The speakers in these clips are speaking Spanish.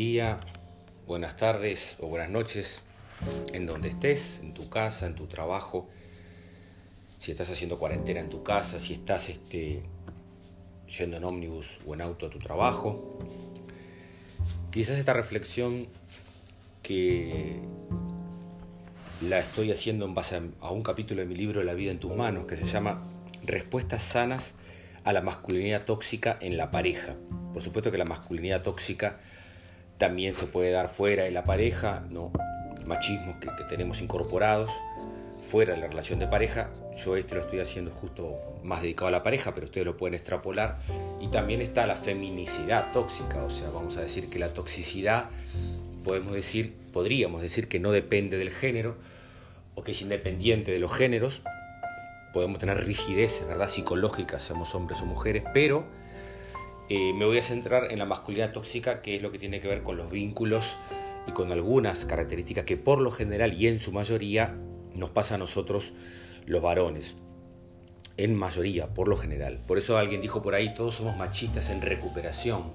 día, buenas tardes o buenas noches, en donde estés, en tu casa, en tu trabajo, si estás haciendo cuarentena en tu casa, si estás este, yendo en ómnibus o en auto a tu trabajo. Quizás esta reflexión que la estoy haciendo en base a un capítulo de mi libro La vida en tus manos, que se llama Respuestas sanas a la masculinidad tóxica en la pareja. Por supuesto que la masculinidad tóxica también se puede dar fuera de la pareja, ¿no? machismos que, tenemos incorporados fuera de la relación de pareja. Yo esto lo estoy haciendo justo más dedicado a la pareja, pero ustedes lo pueden extrapolar. Y también está la feminicidad tóxica, o sea, vamos a decir que la toxicidad, podemos decir, podríamos decir que no depende del género, o que es independiente de los géneros. Podemos tener rigidez, ¿verdad? Psicológicas, seamos hombres o mujeres, pero eh, me voy a centrar en la masculinidad tóxica, que es lo que tiene que ver con los vínculos y con algunas características que por lo general y en su mayoría nos pasa a nosotros los varones. En mayoría, por lo general. Por eso alguien dijo por ahí, todos somos machistas en recuperación.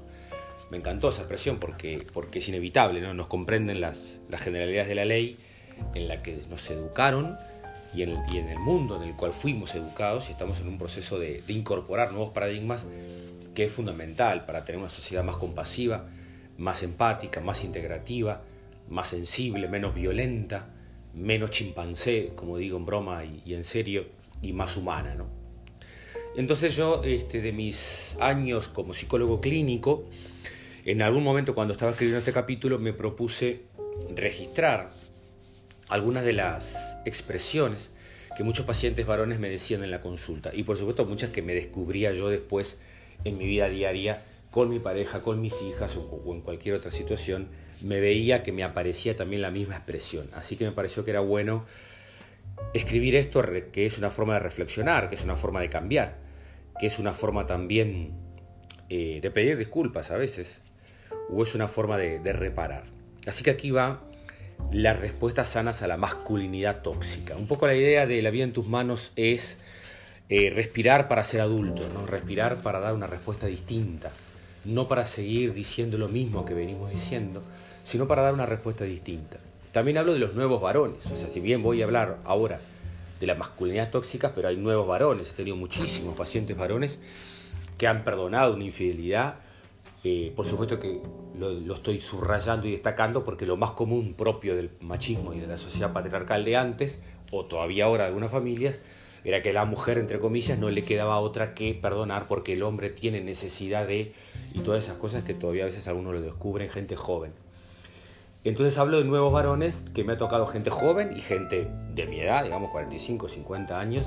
Me encantó esa expresión porque, porque es inevitable, ¿no? Nos comprenden las, las generalidades de la ley en la que nos educaron y en, y en el mundo en el cual fuimos educados y estamos en un proceso de, de incorporar nuevos paradigmas que es fundamental para tener una sociedad más compasiva, más empática, más integrativa, más sensible, menos violenta, menos chimpancé, como digo en broma y, en serio, y más humana. ¿no? Entonces yo, este, de mis años como psicólogo clínico, en algún momento cuando estaba escribiendo este capítulo me propuse registrar algunas de las expresiones que muchos pacientes varones me decían en la consulta y por supuesto muchas que me descubría yo después en mi vida diaria con mi pareja, con mis hijas o, en cualquier otra situación, me veía que me aparecía también la misma expresión. Así que me pareció que era bueno escribir esto, que es una forma de reflexionar, que es una forma de cambiar, que es una forma también eh, de pedir disculpas a veces, o es una forma de, reparar. Así que aquí va las respuestas sanas a la masculinidad tóxica. Un poco la idea de la vida en tus manos es eh, respirar para ser adulto, ¿no? respirar para dar una respuesta distinta, no para seguir diciendo lo mismo que venimos diciendo, sino para dar una respuesta distinta. También hablo de los nuevos varones, o sea, si bien voy a hablar ahora de la masculinidad tóxica, pero hay nuevos varones, he tenido muchísimos pacientes varones que han perdonado una infidelidad, eh, por supuesto que lo, lo, estoy subrayando y destacando porque lo más común propio del machismo y de la sociedad patriarcal de antes, o todavía ahora de algunas familias, era que la mujer, entre comillas, no le quedaba otra que perdonar porque el hombre tiene necesidad de, y todas esas cosas que todavía a veces algunos lo descubren, gente joven. Entonces hablo de nuevos varones, que me ha tocado gente joven y gente de mi edad, digamos 45, 50 años,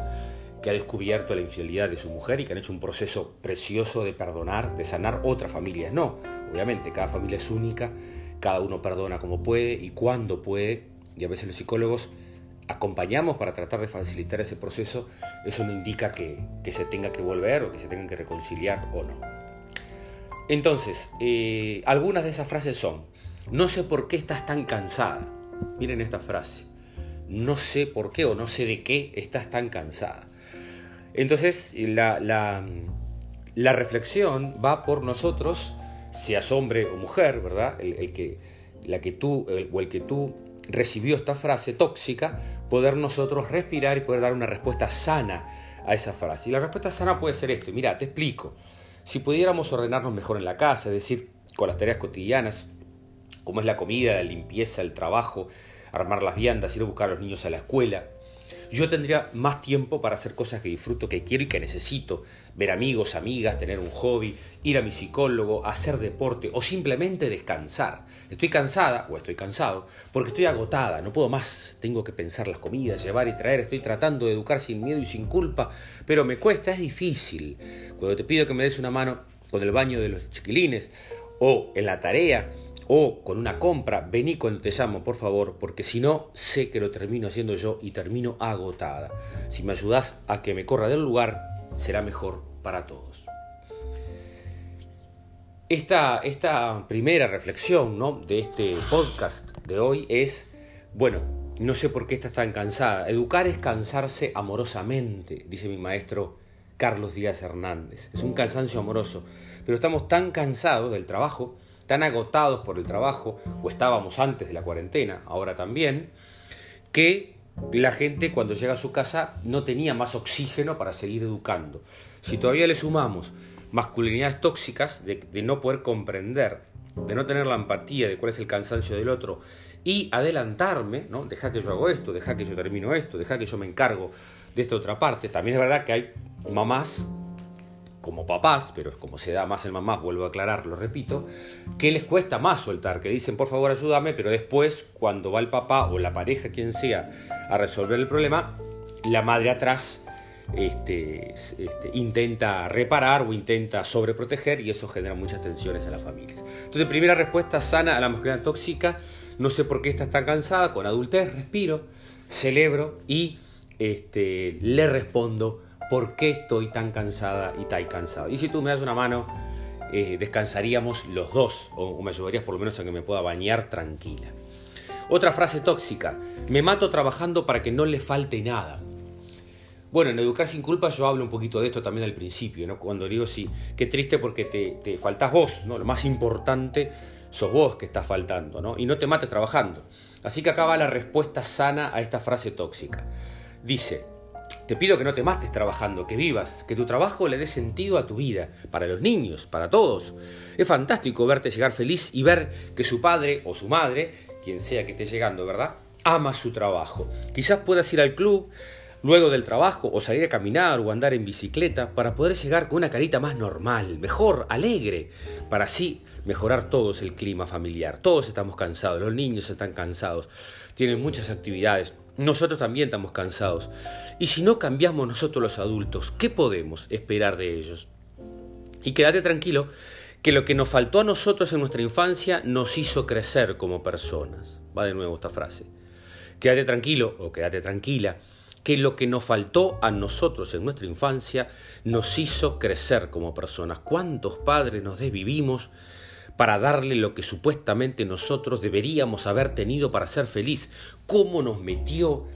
que ha descubierto la infidelidad de su mujer y que han hecho un proceso precioso de perdonar, de sanar otras familias. No, obviamente, cada familia es única, cada uno perdona como puede y cuando puede, y a veces los psicólogos acompañamos para tratar de facilitar ese proceso, eso no indica que, se tenga que volver o que se tengan que reconciliar o no. Entonces, eh, algunas de esas frases son, no sé por qué estás tan cansada. Miren esta frase, no sé por qué o no sé de qué estás tan cansada. Entonces, la, la, reflexión va por nosotros, seas hombre o mujer, ¿verdad? El, que, la que tú, o el que tú recibió esta frase tóxica, poder nosotros respirar y poder dar una respuesta sana a esa frase. Y la respuesta sana puede ser esto, mira, te explico. Si pudiéramos ordenarnos mejor en la casa, es decir, con las tareas cotidianas, como es la comida, la limpieza, el trabajo, armar las viandas, ir a buscar a los niños a la escuela, yo tendría más tiempo para hacer cosas que disfruto, que quiero y que necesito. Ver amigos, amigas, tener un hobby, ir a mi psicólogo, hacer deporte o simplemente descansar. Estoy cansada o estoy cansado porque estoy agotada, no puedo más. Tengo que pensar las comidas, llevar y traer. Estoy tratando de educar sin miedo y sin culpa, pero me cuesta, es difícil. Cuando te pido que me des una mano con el baño de los chiquilines o en la tarea, o con una compra, vení cuando te llamo, por favor, porque si no, sé que lo termino haciendo yo y termino agotada. Si me ayudas a que me corra del lugar, será mejor para todos. Esta, esta primera reflexión ¿no? de este podcast de hoy es, bueno, no sé por qué estás tan cansada. Educar es cansarse amorosamente, dice mi maestro Carlos Díaz Hernández. Es un cansancio amoroso, pero estamos tan cansados del trabajo tan agotados por el trabajo, o estábamos antes de la cuarentena, ahora también, que la gente cuando llega a su casa no tenía más oxígeno para seguir educando. Si todavía le sumamos masculinidades tóxicas de, no poder comprender, de no tener la empatía de cuál es el cansancio del otro y adelantarme, ¿no? Deja que yo hago esto, deja que yo termino esto, deja que yo me encargo de esta otra parte. También es verdad que hay mamás como papás, pero como se da más en mamás, vuelvo a aclarar, lo repito, que les cuesta más soltar, que dicen por favor ayúdame, pero después cuando va el papá o la pareja, quien sea, a resolver el problema, la madre atrás este, este, intenta reparar o intenta sobreproteger y eso genera muchas tensiones a las familias. Entonces, primera respuesta sana a la masculinidad tóxica, no sé por qué está tan cansada, con adultez respiro, celebro y este, le respondo por qué estoy tan cansada y tan cansado. Y si tú me das una mano, eh, descansaríamos los dos, o, me ayudarías por lo menos a que me pueda bañar tranquila. Otra frase tóxica, me mato trabajando para que no le falte nada. Bueno, en Educar sin culpa yo hablo un poquito de esto también al principio, ¿no? Cuando digo, sí, qué triste porque te, te faltas vos, ¿no? Lo más importante sos vos que estás faltando, ¿no? Y no te mates trabajando. Así que acá va la respuesta sana a esta frase tóxica. Dice, te pido que no te mates trabajando, que vivas, que tu trabajo le dé sentido a tu vida, para los niños, para todos. Es fantástico verte llegar feliz y ver que su padre o su madre, quien sea que esté llegando, ¿verdad? Ama su trabajo. Quizás puedas ir al club luego del trabajo o salir a caminar o andar en bicicleta para poder llegar con una carita más normal, mejor, alegre, para así mejorar todos el clima familiar. Todos estamos cansados, los niños están cansados, tienen muchas actividades, nosotros también estamos cansados. Y si no cambiamos nosotros los adultos, ¿qué podemos esperar de ellos? Y quédate tranquilo que lo que nos faltó a nosotros en nuestra infancia nos hizo crecer como personas. Va de nuevo esta frase. Quédate tranquilo o quédate tranquila que lo que nos faltó a nosotros en nuestra infancia nos hizo crecer como personas. ¿Cuántos padres nos desvivimos para darle lo que supuestamente nosotros deberíamos haber tenido para ser feliz. ¿Cómo nos metió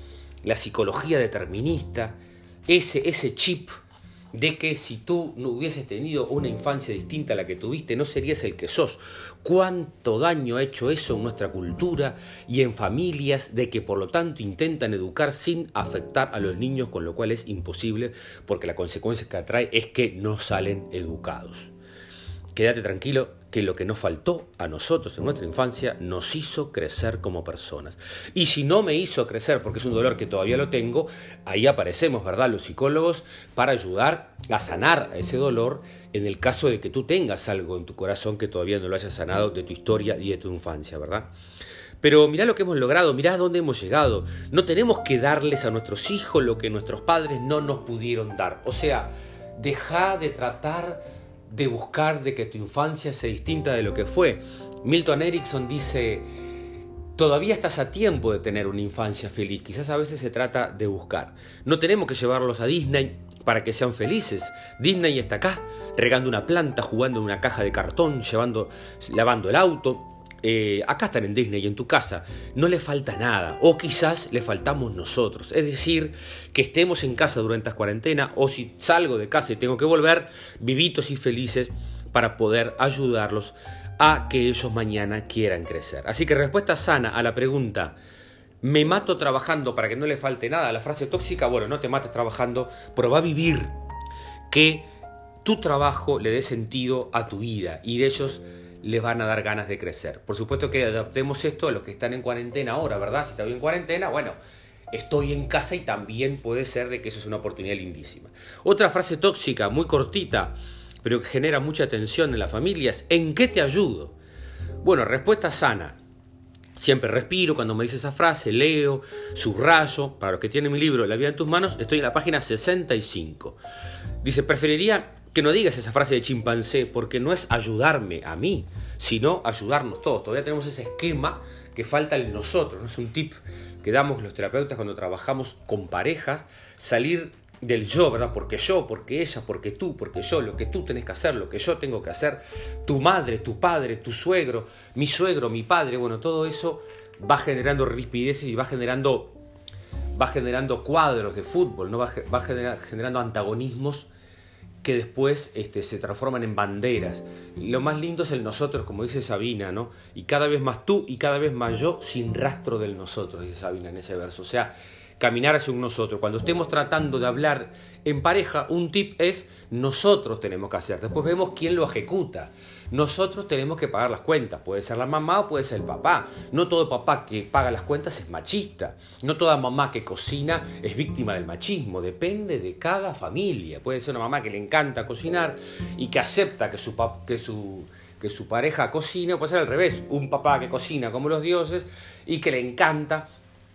la psicología determinista ese, ese chip de que si tú no hubieses tenido una infancia distinta a la que tuviste, no serías el que sos. ¿Cuánto daño ha hecho eso en nuestra cultura y en familias de que por lo tanto intentan educar sin afectar a los niños, con lo cual es imposible porque la consecuencia que atrae es que no salen educados? Quédate tranquilo que lo que nos faltó a nosotros en nuestra infancia nos hizo crecer como personas. Y si no me hizo crecer, porque es un dolor que todavía lo tengo, ahí aparecemos, ¿verdad? Los psicólogos para ayudar a sanar ese dolor en el caso de que tú tengas algo en tu corazón que todavía no lo hayas sanado de tu historia y de tu infancia, ¿verdad? Pero mirá lo que hemos logrado, mirá dónde hemos llegado. No tenemos que darles a nuestros hijos lo que nuestros padres no nos pudieron dar. O sea, deja de tratar de buscar de que tu infancia sea distinta de lo que fue. Milton Erickson dice, todavía estás a tiempo de tener una infancia feliz, quizás a veces se trata de buscar. No tenemos que llevarlos a Disney para que sean felices. Disney está acá, regando una planta, jugando en una caja de cartón, lavando el auto, eh, acá están en Disney, en tu casa, no le falta nada, o quizás le faltamos nosotros. Es decir, que estemos en casa durante esta cuarentena, o si salgo de casa y tengo que volver, vivitos y felices para poder ayudarlos a que ellos mañana quieran crecer. Así que respuesta sana a la pregunta, ¿me mato trabajando para que no le falte nada? La frase tóxica, bueno, no te mates trabajando, pero va a vivir que tu trabajo le dé sentido a tu vida y de ellos les van a dar ganas de crecer. Por supuesto que adaptemos esto a los que están en cuarentena ahora, ¿verdad? Si estoy en cuarentena, bueno, estoy en casa y también puede ser de que eso es una oportunidad lindísima. Otra frase tóxica, muy cortita, pero que genera mucha tensión en las familias, ¿en qué te ayudo? Bueno, respuesta sana. Siempre respiro cuando me dice esa frase, leo, subrayo. Para los que tienen mi libro La vida en tus manos, estoy en la página 65. Dice, preferiría que no digas esa frase de chimpancé porque no es ayudarme a mí, sino ayudarnos todos. Todavía tenemos ese esquema que falta en nosotros, no es un tip que damos los terapeutas cuando trabajamos con parejas, salir del yo, ¿verdad? Porque yo, porque ella, porque tú, porque yo, lo que tú tenés que hacer, lo que yo tengo que hacer, tu madre, tu padre, tu suegro, mi suegro, mi padre, bueno, todo eso va generando rispideces y va generando, va generando cuadros de fútbol, ¿no? va generando antagonismos que después este, se transforman en banderas. Lo más lindo es el nosotros, como dice Sabina, ¿no? Y cada vez más tú y cada vez más yo, sin rastro del nosotros, dice Sabina en ese verso. O sea, caminar hacia un nosotros. Cuando estemos tratando de hablar en pareja, un tip es nosotros tenemos que hacer. Después vemos quién lo ejecuta. Nosotros tenemos que pagar las cuentas. Puede ser la mamá o puede ser el papá. No todo papá que paga las cuentas es machista. No toda mamá que cocina es víctima del machismo. Depende de cada familia. Puede ser una mamá que le encanta cocinar y que acepta que su, que su, que su pareja cocine. O puede ser al revés. Un papá que cocina como los dioses y que le encanta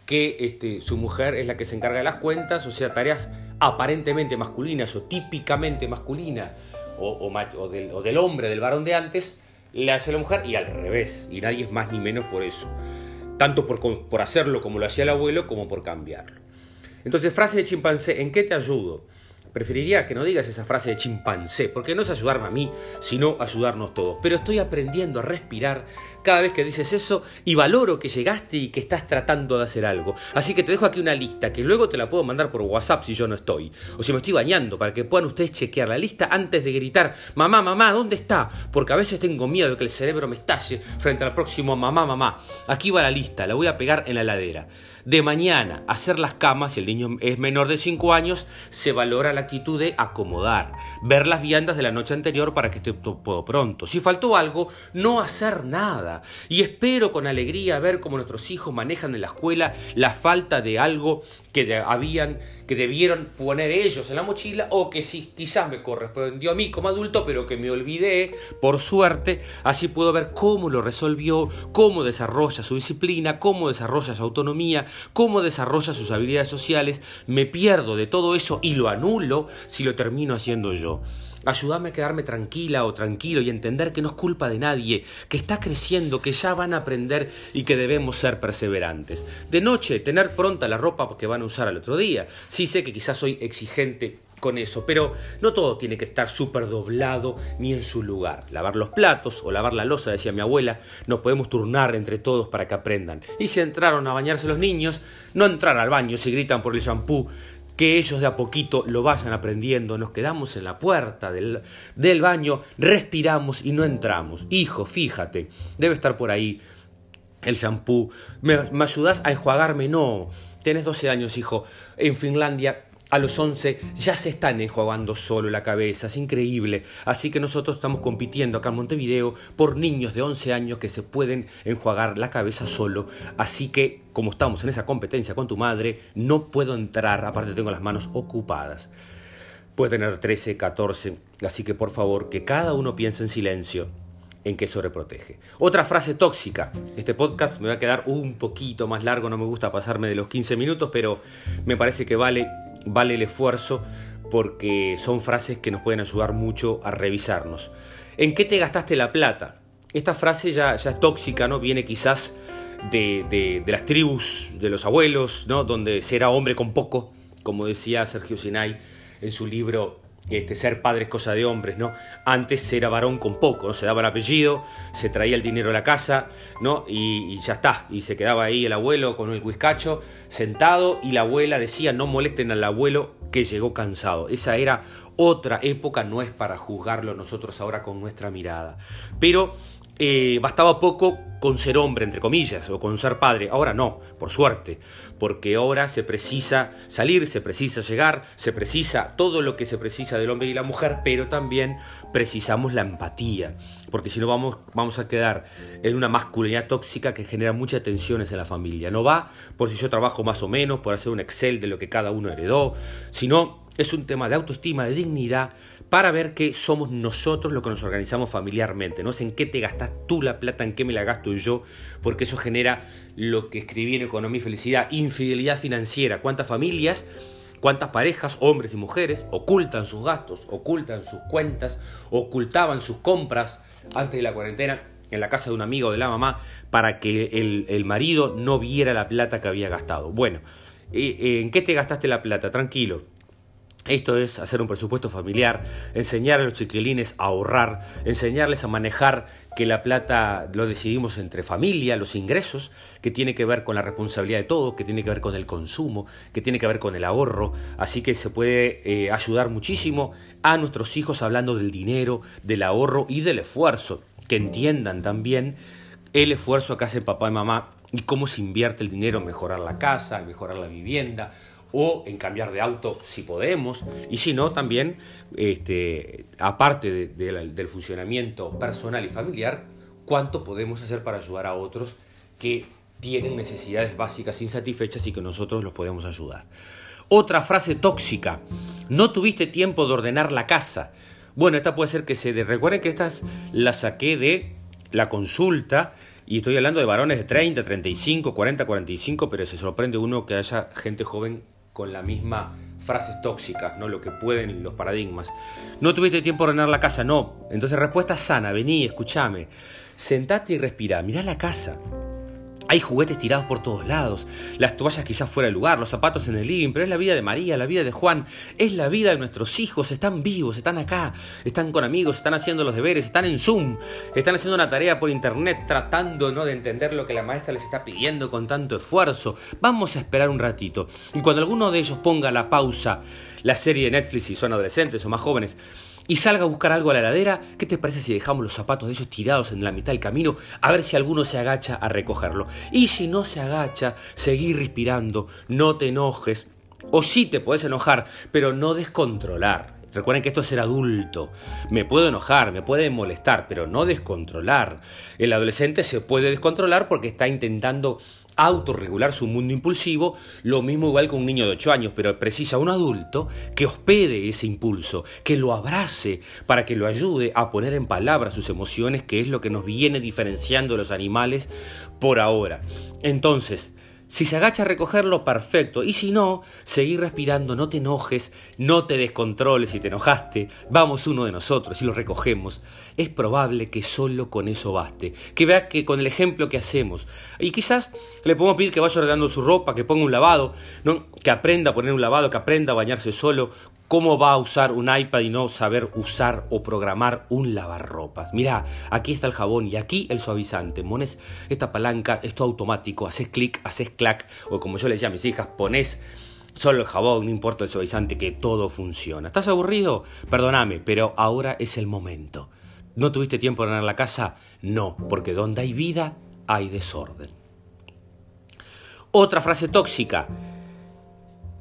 que este, su mujer es la que se encarga de las cuentas, o sea, tareas aparentemente masculinas o típicamente masculinas o, del, hombre, del varón de antes, le hace la mujer y al revés. Y nadie es más ni menos por eso. Tanto por, por hacerlo como lo hacía el abuelo, como por cambiarlo. Entonces, frase de chimpancé, ¿en qué te ayudo? Preferiría que no digas esa frase de chimpancé, porque no es ayudarme a mí, sino ayudarnos todos. Pero estoy aprendiendo a respirar cada vez que dices eso y valoro que llegaste y que estás tratando de hacer algo. Así que te dejo aquí una lista que luego te la puedo mandar por WhatsApp si yo no estoy. O si me estoy bañando para que puedan ustedes chequear la lista antes de gritar, mamá, mamá, ¿dónde está? Porque a veces tengo miedo de que el cerebro me estalle frente al próximo mamá, mamá. Aquí va la lista, la voy a pegar en la heladera. De mañana, hacer las camas, si el niño es menor de 5 años, se valora la actitud de acomodar, ver las viandas de la noche anterior para que esté todo pronto. Si faltó algo, no hacer nada. Y espero con alegría ver cómo nuestros hijos manejan en la escuela la falta de algo que habían, que debieron poner ellos en la mochila o que sí, quizás me correspondió a mí como adulto, pero que me olvidé, por suerte, así puedo ver cómo lo resolvió, cómo desarrolla su disciplina, cómo desarrolla su autonomía, cómo desarrolla sus habilidades sociales, me pierdo de todo eso y lo anulo si lo termino haciendo yo. Ayúdame a quedarme tranquila o tranquilo y entender que no es culpa de nadie, que está creciendo, que ya van a aprender y que debemos ser perseverantes. De noche, tener pronta la ropa que van a usar al otro día. Sí sé que quizás soy exigente con eso, pero no todo tiene que estar súper doblado ni en su lugar. Lavar los platos o lavar la losa, decía mi abuela, nos podemos turnar entre todos para que aprendan. Y si entraron a bañarse los niños, no entrar al baño si gritan por el shampoo, que ellos de a poquito lo vayan aprendiendo, nos quedamos en la puerta del, del baño, respiramos y no entramos. Hijo, fíjate, debe estar por ahí el shampoo. ¿Me, ¿Me ayudas a enjuagarme? No. Tenés 12 años, hijo. En Finlandia a los 11 ya se están enjuagando solo la cabeza, es increíble. Así que nosotros estamos compitiendo acá en Montevideo por niños de 11 años que se pueden enjuagar la cabeza solo. Así que, como estamos en esa competencia con tu madre, no puedo entrar, aparte tengo las manos ocupadas. Puede tener 13, 14, así que por favor, que cada uno piense en silencio en que sobreprotege. Otra frase tóxica. Este podcast me va a quedar un poquito más largo, no me gusta pasarme de los 15 minutos, pero me parece que vale vale el esfuerzo porque son frases que nos pueden ayudar mucho a revisarnos. ¿En qué te gastaste la plata? Esta frase ya, ya es tóxica, ¿no? Viene quizás de, las tribus de los abuelos, ¿no? Donde será hombre con poco, como decía Sergio Sinay en su libro este, ser padre es cosa de hombres, ¿no? Antes era varón con poco, ¿no? Se daba el apellido, se traía el dinero a la casa, ¿no? Y, ya está, y se quedaba ahí el abuelo con el whiskacho sentado y la abuela decía no molesten al abuelo que llegó cansado. Esa era otra época, no es para juzgarlo nosotros ahora con nuestra mirada. Pero eh, bastaba poco con ser hombre, entre comillas, o con ser padre. Ahora no, por suerte, porque ahora se precisa salir, se precisa llegar, se precisa todo lo que se precisa del hombre y la mujer, pero también precisamos la empatía, porque si no vamos, vamos a quedar en una masculinidad tóxica que genera muchas tensiones en la familia. No va por si yo trabajo más o menos, por hacer un Excel de lo que cada uno heredó, sino es un tema de autoestima, de dignidad, para ver que somos nosotros los que nos organizamos familiarmente. No sé en qué te gastas tú la plata, en qué me la gasto yo, porque eso genera lo que escribí en Economía y Felicidad, infidelidad financiera. ¿Cuántas familias, cuántas parejas, hombres y mujeres, ocultan sus gastos, ocultan sus cuentas, ocultaban sus compras antes de la cuarentena? en la casa de un amigo de la mamá para que el, el marido no viera la plata que había gastado. Bueno, eh, ¿en qué te gastaste la plata? Tranquilo, Esto es hacer un presupuesto familiar, enseñar a los chiquilines a ahorrar, enseñarles a manejar que la plata lo decidimos entre familia, los ingresos, que tiene que ver con la responsabilidad de todo, que tiene que ver con el consumo, que tiene que ver con el ahorro. Así que se puede eh, ayudar muchísimo a nuestros hijos hablando del dinero, del ahorro y del esfuerzo, que entiendan también el esfuerzo que hacen papá y mamá y cómo se invierte el dinero en mejorar la casa, en mejorar la vivienda o en cambiar de auto si podemos, y si no, también, este, aparte del funcionamiento personal y familiar, cuánto podemos hacer para ayudar a otros que tienen necesidades básicas insatisfechas y que nosotros los podemos ayudar. Otra frase tóxica, no tuviste tiempo de ordenar la casa. Bueno, esta puede ser que se... Recuerden que estas las saqué de la consulta y estoy hablando de varones de 30, 35, 40, 45, pero se sorprende uno que haya gente joven con la misma frases tóxicas, ¿no? Lo que pueden los paradigmas. No tuviste tiempo de ordenar la casa, no. Entonces respuesta sana, vení, escúchame. Sentate y respira, mirá la casa. Hay juguetes tirados por todos lados, las toallas quizás fuera de lugar, los zapatos en el living, pero es la vida de María, la vida de Juan, es la vida de nuestros hijos, están vivos, están acá, están con amigos, están haciendo los deberes, están en Zoom, están haciendo una tarea por internet tratando ¿no? de entender lo que la maestra les está pidiendo con tanto esfuerzo. Vamos a esperar un ratito. Y cuando alguno de ellos ponga la pausa, la serie de Netflix, si son adolescentes o más jóvenes, y salga a buscar algo a la heladera, ¿qué te parece si dejamos los zapatos de ellos tirados en la mitad del camino a ver si alguno se agacha a recogerlo? Y si no se agacha, seguir respirando, no te enojes. O sí te puedes enojar, pero no descontrolar. Recuerden que esto es ser adulto. Me puedo enojar, me puede molestar, pero no descontrolar. El adolescente se puede descontrolar porque está intentando autorregular su mundo impulsivo, lo mismo igual con un niño de 8 años, pero precisa un adulto que hospede ese impulso, que lo abrace para que lo ayude a poner en palabras sus emociones, que es lo que nos viene diferenciando los animales por ahora. Entonces, si se agacha a recogerlo, perfecto. Y si no, seguir respirando, no te enojes, no te descontroles si te enojaste. Vamos uno de nosotros y lo recogemos. Es probable que solo con eso baste. Que vea que con el ejemplo que hacemos. Y quizás le podemos pedir que vaya ordenando su ropa, que ponga un lavado, ¿no? que aprenda a poner un lavado, que aprenda a bañarse solo, ¿Cómo va a usar un iPad y no saber usar o programar un lavarropas? Mira, aquí está el jabón y aquí el suavizante. Pones esta palanca, esto automático, haces clic, haces clac, o como yo le decía a mis hijas, pones solo el jabón, no importa el suavizante, que todo funciona. ¿Estás aburrido? Perdóname, pero ahora es el momento. ¿No tuviste tiempo de ganar la casa? No, porque donde hay vida hay desorden. Otra frase tóxica.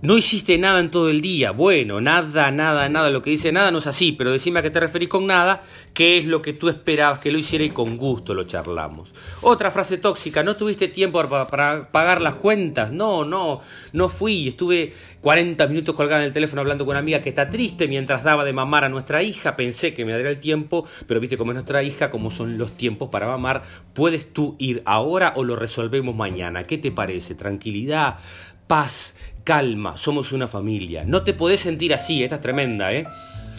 No hiciste nada en todo el día. Bueno, nada, nada, nada. Lo que dice nada no es así, pero decime a qué te referís con nada, qué es lo que tú esperabas que lo hiciera y con gusto lo charlamos. Otra frase tóxica, no tuviste tiempo para, pagar las cuentas. No, no, no fui. Estuve 40 minutos colgada en el teléfono hablando con una amiga que está triste mientras daba de mamar a nuestra hija. Pensé que me daría el tiempo, pero viste cómo es nuestra hija, cómo son los tiempos para mamar. ¿Puedes tú ir ahora o lo resolvemos mañana? ¿Qué te parece? Tranquilidad, paz calma, somos una familia. No te podés sentir así, esta es tremenda, ¿eh?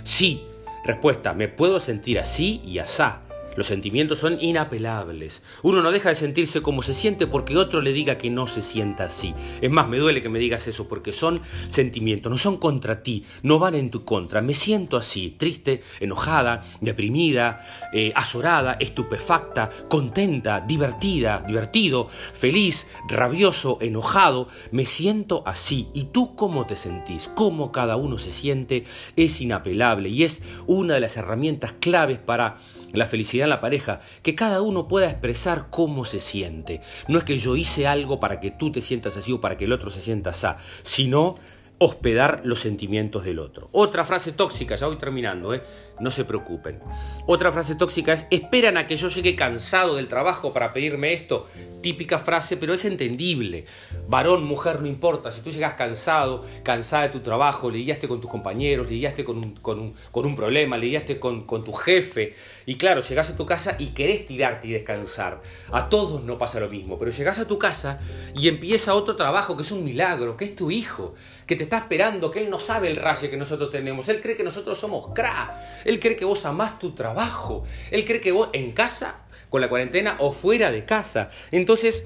Sí. Respuesta, me puedo sentir así y asá. Los sentimientos son inapelables. Uno no deja de sentirse como se siente porque otro le diga que no se sienta así. Es más, me duele que me digas eso porque son sentimientos, no son contra ti, no van en tu contra. Me siento así, triste, enojada, deprimida, eh, azorada, estupefacta, contenta, divertida, divertido, feliz, rabioso, enojado. Me siento así. ¿Y tú cómo te sentís? Cómo cada uno se siente es inapelable y es una de las herramientas claves para la felicidad la pareja, que cada uno pueda expresar cómo se siente. No es que yo hice algo para que tú te sientas así o para que el otro se sienta así, sino hospedar los sentimientos del otro. Otra frase tóxica, ya voy terminando, ¿eh? no se preocupen. Otra frase tóxica es, esperan a que yo llegue cansado del trabajo para pedirme esto. Típica frase, pero es entendible. Varón, mujer, no importa. Si tú llegas cansado, cansada de tu trabajo, lidiaste con tus compañeros, lidiaste con un, con un, con un problema, lidiaste con, con tu jefe, y claro, llegás a tu casa y querés tirarte y descansar. A todos no pasa lo mismo, pero llegás a tu casa y empieza otro trabajo que es un milagro, que es tu hijo, que te está esperando, que él no sabe el race que nosotros tenemos. Él cree que nosotros somos cra. Él cree que vos amás tu trabajo. Él cree que vos en casa, con la cuarentena o fuera de casa. Entonces,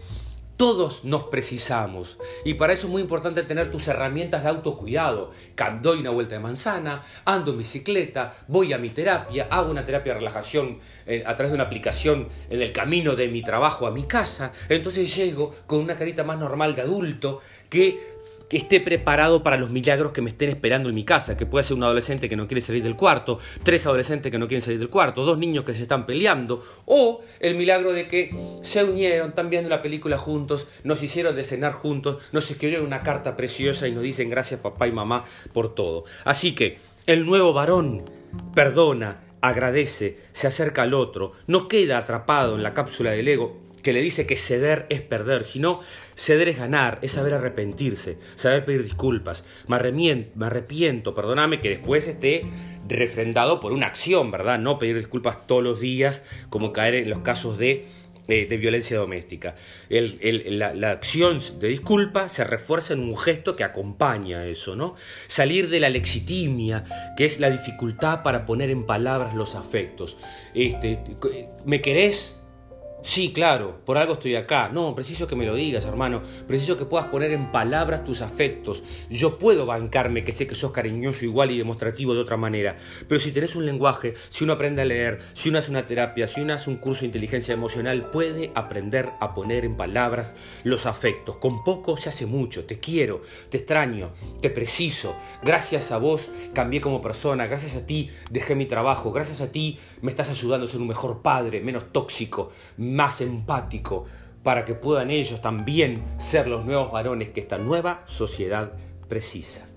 Todos nos precisamos y para eso es muy importante tener tus herramientas de autocuidado. Doy una vuelta de manzana, ando en bicicleta, voy a mi terapia, hago una terapia de relajación eh, a través de una aplicación en el camino de mi trabajo a mi casa. Entonces llego con una carita más normal de adulto que que esté preparado para los milagros que me estén esperando en mi casa, que puede ser un adolescente que no quiere salir del cuarto, tres adolescentes que no quieren salir del cuarto, dos niños que se están peleando, o el milagro de que se unieron, están viendo la película juntos, nos hicieron de cenar juntos, nos escribieron una carta preciosa y nos dicen gracias papá y mamá por todo. Así que el nuevo varón perdona, agradece, se acerca al otro, no queda atrapado en la cápsula del ego, que le dice que ceder es perder, sino ceder es ganar, es saber arrepentirse, saber pedir disculpas. Me arrepiento, me arrepiento, perdóname que después esté refrendado por una acción, ¿verdad? No pedir disculpas todos los días, como caer en los casos de, eh, violencia doméstica. la, la, acción de disculpa se refuerza en un gesto que acompaña eso, ¿no? Salir de la lexitimia, que es la dificultad para poner en palabras los afectos. Este, ¿Me querés? Sí, claro, por algo estoy acá. No, preciso que me lo digas, hermano. Preciso que puedas poner en palabras tus afectos. Yo puedo bancarme que sé que sos cariñoso igual y demostrativo de otra manera. Pero si tenés un lenguaje, si uno aprende a leer, si uno hace una terapia, si uno hace un curso de inteligencia emocional, puede aprender a poner en palabras los afectos. Con poco se hace mucho. Te quiero, te extraño, te preciso. Gracias a vos cambié como persona. Gracias a ti dejé mi trabajo. Gracias a ti me estás ayudando a ser un mejor padre, menos tóxico más empático, para que puedan ellos también ser los nuevos varones que esta nueva sociedad precisa.